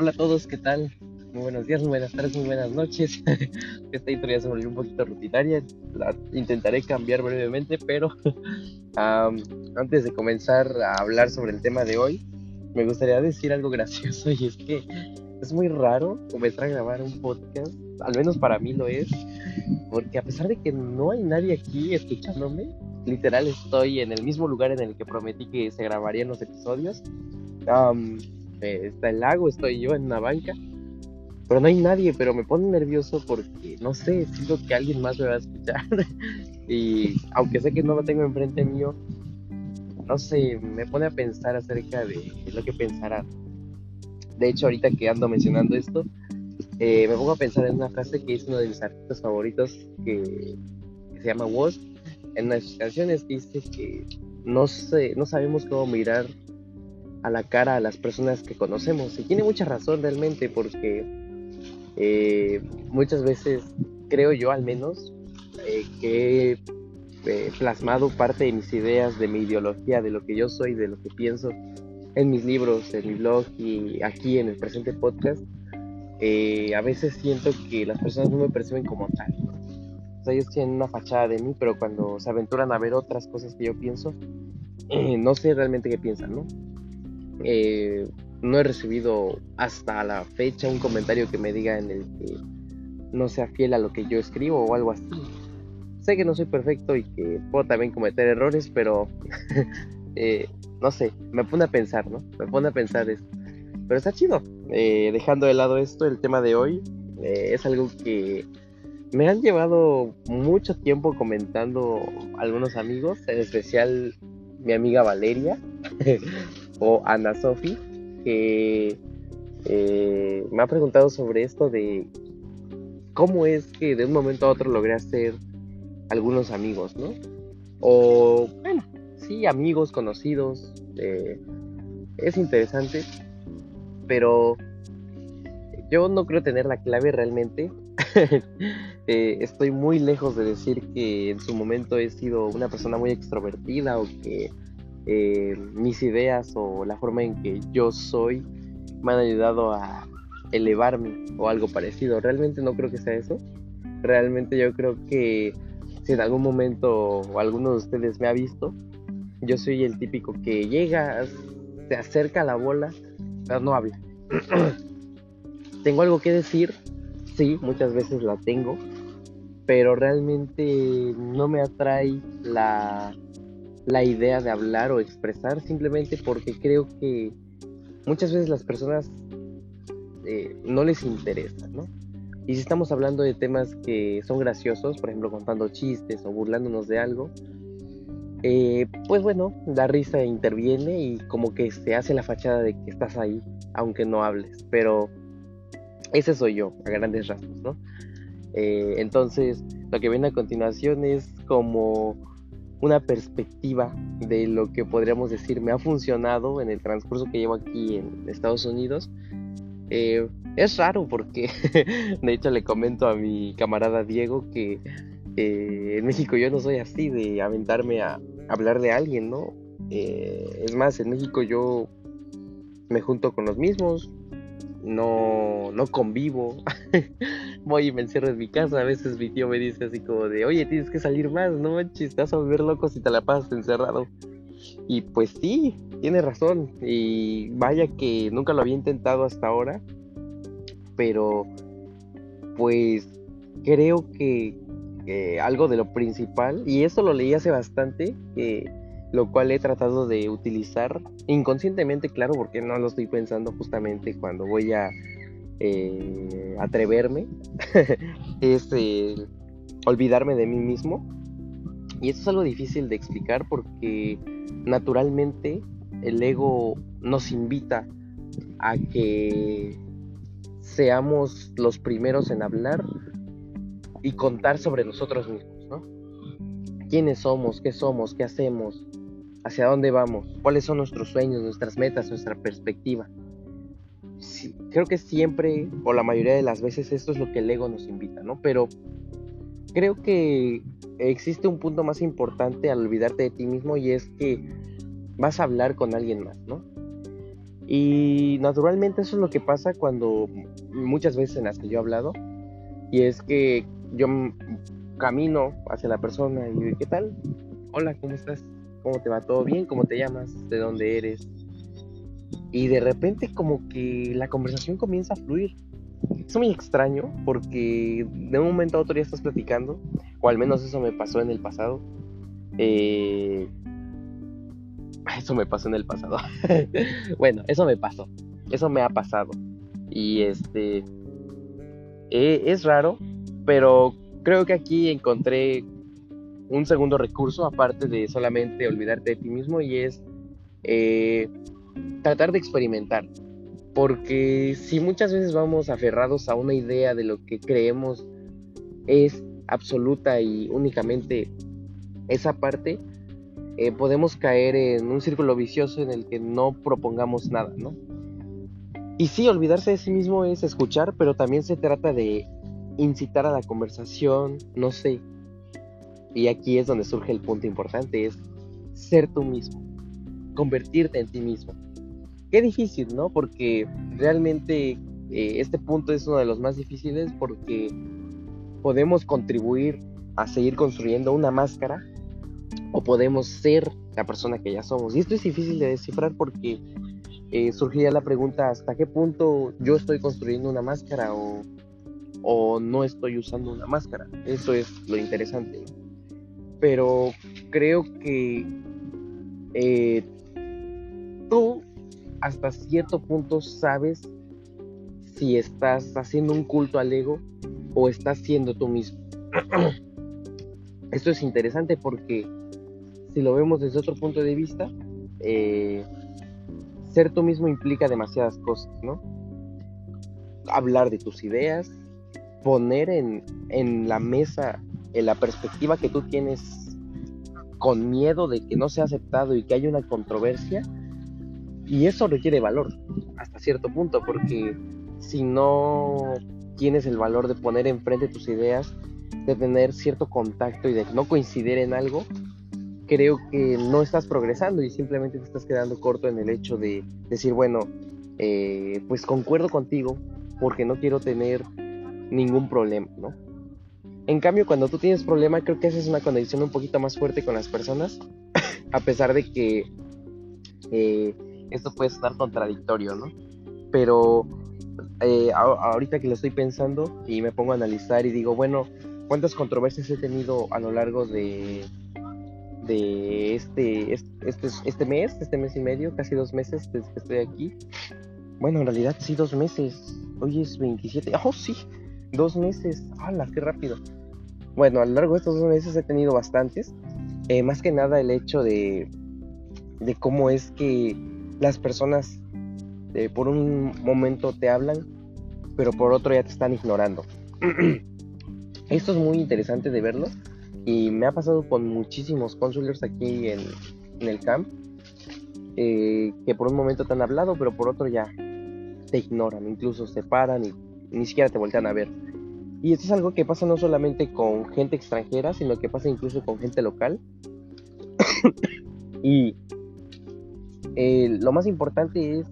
Hola a todos, ¿qué tal? Muy buenos días, muy buenas tardes, muy buenas noches. Esta historia se volvió un poquito rutinaria, la intentaré cambiar brevemente, pero antes de comenzar a hablar sobre el tema de hoy, me gustaría decir algo gracioso y es que es muy raro comenzar a grabar un podcast, al menos para mí lo es, porque a pesar de que no hay nadie aquí escuchándome, literal estoy en el mismo lugar en el que prometí que se grabarían los episodios. Eh, está el lago, estoy yo en una banca, pero no hay nadie, pero me pone nervioso porque, no sé, siento que alguien más me va a escuchar. y aunque sé que no lo tengo enfrente mío, no sé, me pone a pensar acerca de lo que pensará. De hecho, ahorita que ando mencionando esto, eh, me pongo a pensar en una frase que es uno de mis artistas favoritos que, se llama Woz. En sus canciones dice que no, sé, no sabemos cómo mirar a la cara a las personas que conocemos. Y tiene mucha razón realmente porque eh, muchas veces, creo yo al menos, eh, que he eh, plasmado parte de mis ideas, de mi ideología, de lo que yo soy, de lo que pienso en mis libros, en mi blog y aquí en el presente podcast. a veces siento que las personas no me perciben como tal. O sea, ellos tienen una fachada de mí, pero cuando se aventuran a ver otras cosas que yo pienso, no sé realmente qué piensan, ¿no? Eh, no he recibido hasta la fecha un comentario que me diga en el que no sea fiel a lo que yo escribo o algo así. Sé que no soy perfecto y que puedo también cometer errores, pero eh, no sé, me pone a pensar, ¿no? Me pone a pensar esto. Pero está chido. Eh, dejando de lado esto, el tema de hoy es algo que me han llevado mucho tiempo comentando algunos amigos, en especial mi amiga Valeria. o Ana Sofi, que eh, me ha preguntado sobre esto de cómo es que de un momento a otro logré hacer algunos amigos, ¿no? O, bueno, sí, amigos, conocidos. Eh, es interesante, pero yo no creo tener la clave realmente. Eh, estoy muy lejos de decir que en su momento he sido una persona muy extrovertida o que eh, mis ideas o la forma en que yo soy me han ayudado a elevarme o algo parecido. Realmente no creo que sea eso. Realmente yo creo que si en algún momento o alguno de ustedes me ha visto, yo soy el típico que llega, se acerca a la bola, pero no habla. tengo algo que decir, sí, muchas veces la tengo, pero realmente no me atrae la la idea de hablar o expresar simplemente porque creo que muchas veces las personas eh, no les interesa, ¿no? Y si estamos hablando de temas que son graciosos, por ejemplo, contando chistes o burlándonos de algo, eh, pues bueno, la risa interviene y como que se hace la fachada de que estás ahí, aunque no hables. Pero ese soy yo, a grandes rasgos, ¿no? Eh, entonces, lo que viene a continuación es como una perspectiva de lo que podríamos decir me ha funcionado en el transcurso que llevo aquí en Estados Unidos. Eh, es raro porque de hecho le comento a mi camarada Diego que eh, en México yo no soy así de aventarme a hablar de alguien, ¿no? Eh, es más, en México yo me junto con los mismos, no, no convivo. Voy y me encierro en mi casa. A veces mi tío me dice así como de, oye, tienes que salir más, no manches, te vas a volver loco si te la pasas encerrado. Y pues sí, tiene razón. Y vaya que nunca lo había intentado hasta ahora. Pero pues creo que algo de lo principal, y esto lo leí hace bastante, que lo cual he tratado de utilizar inconscientemente, claro, porque no lo estoy pensando justamente cuando voy a eh, atreverme, es olvidarme de mí mismo. Y esto es algo difícil de explicar porque naturalmente el ego nos invita a que seamos los primeros en hablar y contar sobre nosotros mismos, ¿no? ¿Quiénes somos? ¿Qué somos? ¿Qué hacemos? hacia dónde vamos, cuáles son nuestros sueños, nuestras metas, nuestra perspectiva. creo que siempre, o la mayoría de las veces, esto es lo que el ego nos invita, ¿no? Pero creo que existe un punto más importante al olvidarte de ti mismo y es que vas a hablar con alguien más, ¿no? Y naturalmente eso es lo que pasa cuando muchas veces en las que yo he hablado, y es que yo camino hacia la persona y ¿qué tal? Hola, ¿cómo estás? ¿Cómo te va? ¿Todo bien? ¿Cómo te llamas? ¿De dónde eres? Y de repente como que la conversación comienza a fluir. Es muy extraño porque de un momento a otro ya estás platicando, o al menos eso me pasó en el pasado. Eh, eso me pasó en el pasado. bueno, eso me pasó. Eso me ha pasado. Y este... Eh, es raro, pero creo que aquí encontré un segundo recurso aparte de solamente olvidarte de ti mismo y es eh, tratar de experimentar. Porque si muchas veces vamos aferrados a una idea de lo que creemos es absoluta y únicamente esa parte, eh, podemos caer en un círculo vicioso en el que no propongamos nada, ¿no? Y sí, olvidarse de sí mismo es escuchar, pero también se trata de incitar a la conversación, no sé. Y aquí es donde surge el punto importante, es ser tú mismo, convertirte en ti mismo. Qué difícil, ¿no? Porque realmente eh, este punto es uno de los más difíciles porque podemos contribuir a seguir construyendo una máscara o podemos ser la persona que ya somos. Y esto es difícil de descifrar porque eh, surgiría la pregunta hasta qué punto yo estoy construyendo una máscara o, o no estoy usando una máscara. Eso es lo interesante. Pero creo que eh, tú hasta cierto punto sabes si estás haciendo un culto al ego o estás siendo tú mismo. Esto es interesante porque si lo vemos desde otro punto de vista, eh, ser tú mismo implica demasiadas cosas, ¿no? Hablar de tus ideas, poner en, en la mesa en la perspectiva que tú tienes con miedo de que no sea aceptado y que haya una controversia. Y eso requiere valor hasta cierto punto, porque si no tienes el valor de poner enfrente tus ideas, de tener cierto contacto y de no coincidir en algo, creo que no estás progresando y simplemente te estás quedando corto en el hecho de decir, bueno, eh, pues concuerdo contigo porque no quiero tener ningún problema, ¿no? En cambio, cuando tú tienes problema, creo que esa es una conexión un poquito más fuerte con las personas, a pesar de que eh, esto puede estar contradictorio, ¿no? Pero eh, ahorita que lo estoy pensando y me pongo a analizar y digo, bueno, ¿cuántas controversias he tenido a lo largo de de este, este, este mes, este mes y medio, casi dos meses desde que estoy aquí. Bueno, en realidad sí, dos meses. Hoy es 27. Oh, sí, dos meses. ¡Hala, qué rápido! Bueno, a lo largo de estos dos meses he tenido bastantes. Eh, más que nada el hecho de, de cómo es que las personas eh, por un momento te hablan, pero por otro ya te están ignorando. Esto es muy interesante de verlo y me ha pasado con muchísimos consulers aquí en, el camp, eh, que por un momento te han hablado, pero por otro ya te ignoran, incluso se paran y ni siquiera te voltean a ver. Y esto es algo que pasa no solamente con gente extranjera, sino que pasa incluso con gente local. y eh, lo más importante es,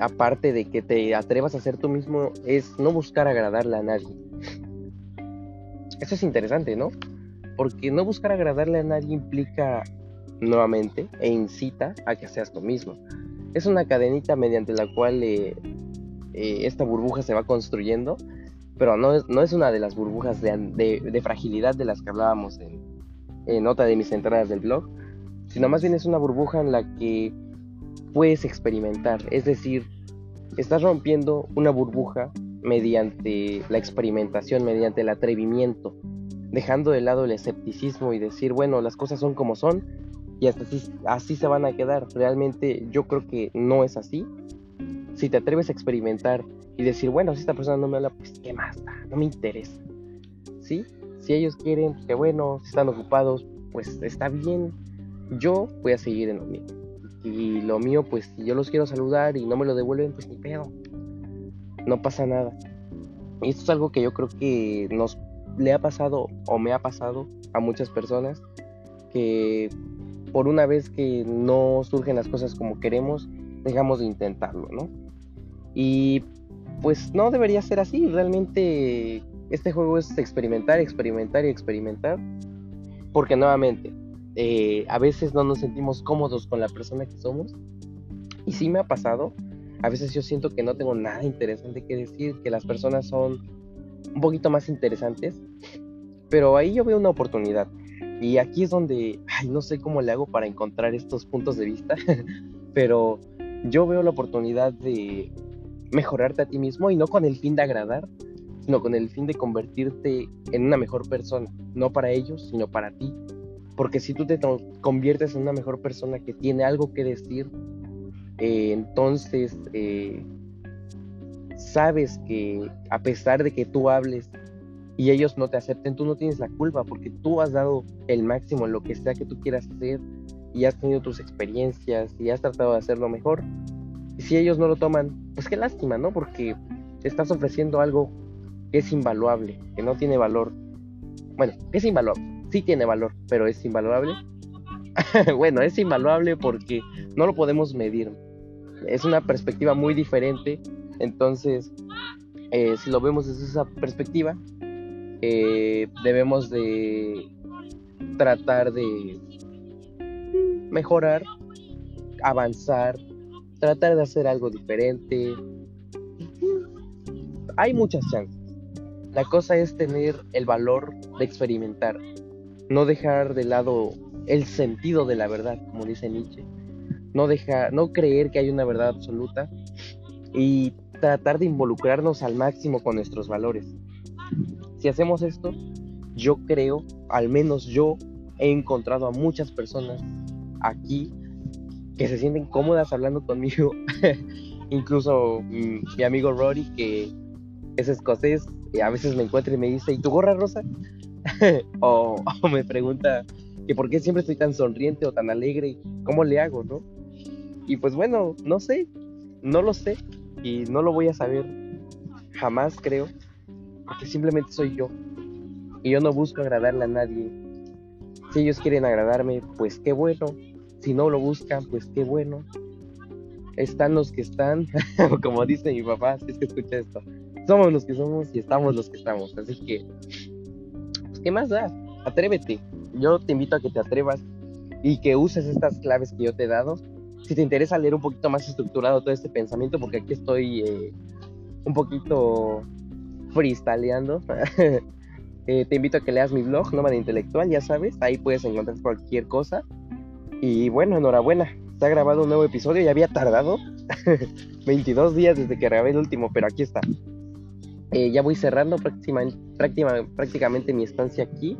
aparte de que te atrevas a ser tú mismo, es no buscar agradarle a nadie. Eso es interesante, ¿no? porque no buscar agradarle a nadie implica nuevamente e incita a que seas tú mismo. Es una cadenita mediante la cual eh, eh, esta burbuja se va construyendo, pero no es, no es una de las burbujas de, fragilidad de las que hablábamos en, en otra de mis entradas del blog, sino más bien es una burbuja en la que puedes experimentar, es decir, estás rompiendo una burbuja mediante la experimentación, mediante el atrevimiento, dejando de lado el escepticismo y decir, bueno, las cosas son como son y así, así se van a quedar. Realmente yo creo que no es así. Si te atreves a experimentar y decir, bueno, si esta persona no me habla, pues qué más no me interesa. ¿Sí? Si ellos quieren, pues que bueno, si están ocupados, pues está bien. Yo voy a seguir en lo mío. Y lo mío, pues si yo los quiero saludar y no me lo devuelven, pues ni pedo. No pasa nada. Y esto es algo que yo creo que nos le ha pasado o me ha pasado a muchas personas que por una vez que no surgen las cosas como queremos, dejamos de intentarlo, ¿no? Y pues no debería ser así, realmente este juego es experimentar, experimentar y experimentar, porque nuevamente, eh, a veces no nos sentimos cómodos con la persona que somos, y sí me ha pasado, a veces yo siento que no tengo nada interesante que decir, que las personas son un poquito más interesantes, pero ahí yo veo una oportunidad. Y aquí es donde, ay, no sé cómo le hago para encontrar estos puntos de vista, pero yo veo la oportunidad de mejorarte a ti mismo y no con el fin de agradar, sino con el fin de convertirte en una mejor persona, no para ellos, sino para ti. Porque si tú te conviertes en una mejor persona que tiene algo que decir, eh, entonces eh, sabes que a pesar de que tú hables y ellos no te acepten, tú no tienes la culpa porque tú has dado el máximo en lo que sea que tú quieras hacer y has tenido tus experiencias y has tratado de hacerlo mejor. Si ellos no lo toman, pues qué lástima, ¿no? Porque estás ofreciendo algo que es invaluable, que no tiene valor. Bueno, es invaluable, sí tiene valor, pero es invaluable. bueno, es invaluable porque no lo podemos medir. Es una perspectiva muy diferente entonces, eh, si lo vemos desde esa perspectiva, eh, debemos de tratar de mejorar, avanzar, tratar de hacer algo diferente. Hay muchas chances. La cosa es tener el valor de experimentar, no dejar de lado el sentido de la verdad, como dice Nietzsche. No dejar, no creer que hay una verdad absoluta y tratar de involucrarnos al máximo con nuestros valores. Si hacemos esto, yo creo, al menos yo he encontrado a muchas personas aquí que se sienten cómodas hablando conmigo. Incluso mm, mi amigo Rory, que es escocés, a veces me encuentra y me dice, ¿y tu gorra rosa? o, o, me pregunta que por qué siempre estoy tan sonriente o tan alegre, ¿cómo le hago, no? Y pues bueno, no sé, no lo sé, y no lo voy a saber jamás, creo, porque simplemente soy yo. Y yo no busco agradarle a nadie. Si ellos quieren agradarme, pues qué bueno. Si no lo buscan, pues qué bueno. Están los que están, como dice mi papá, si es que escucha esto. Somos los que somos y estamos los que estamos. Así que, pues, ¿qué más da? Atrévete. Yo te invito a que te atrevas y que uses estas claves que yo te he dado si te interesa leer un poquito más estructurado todo este pensamiento, porque aquí estoy eh, un poquito freestyleando, eh, te invito a que leas mi blog, Nómada Intelectual, ya sabes, ahí puedes encontrar cualquier cosa. Y bueno, enhorabuena, se ha grabado un nuevo episodio, ya había tardado 22 días desde que grabé el último, pero aquí está. Eh, ya voy cerrando prácticamente, mi estancia aquí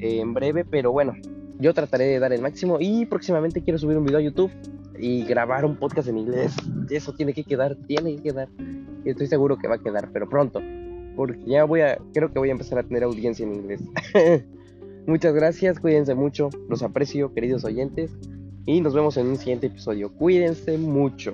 en breve, pero bueno, yo trataré de dar el máximo y próximamente quiero subir un video a YouTube y grabar un podcast en inglés. Eso tiene que quedar, tiene que quedar. Estoy seguro que va a quedar, pero pronto. Porque ya voy a, creo que voy a empezar a tener audiencia en inglés. Muchas gracias, cuídense mucho, los aprecio, queridos oyentes. Y nos vemos en un siguiente episodio. Cuídense mucho.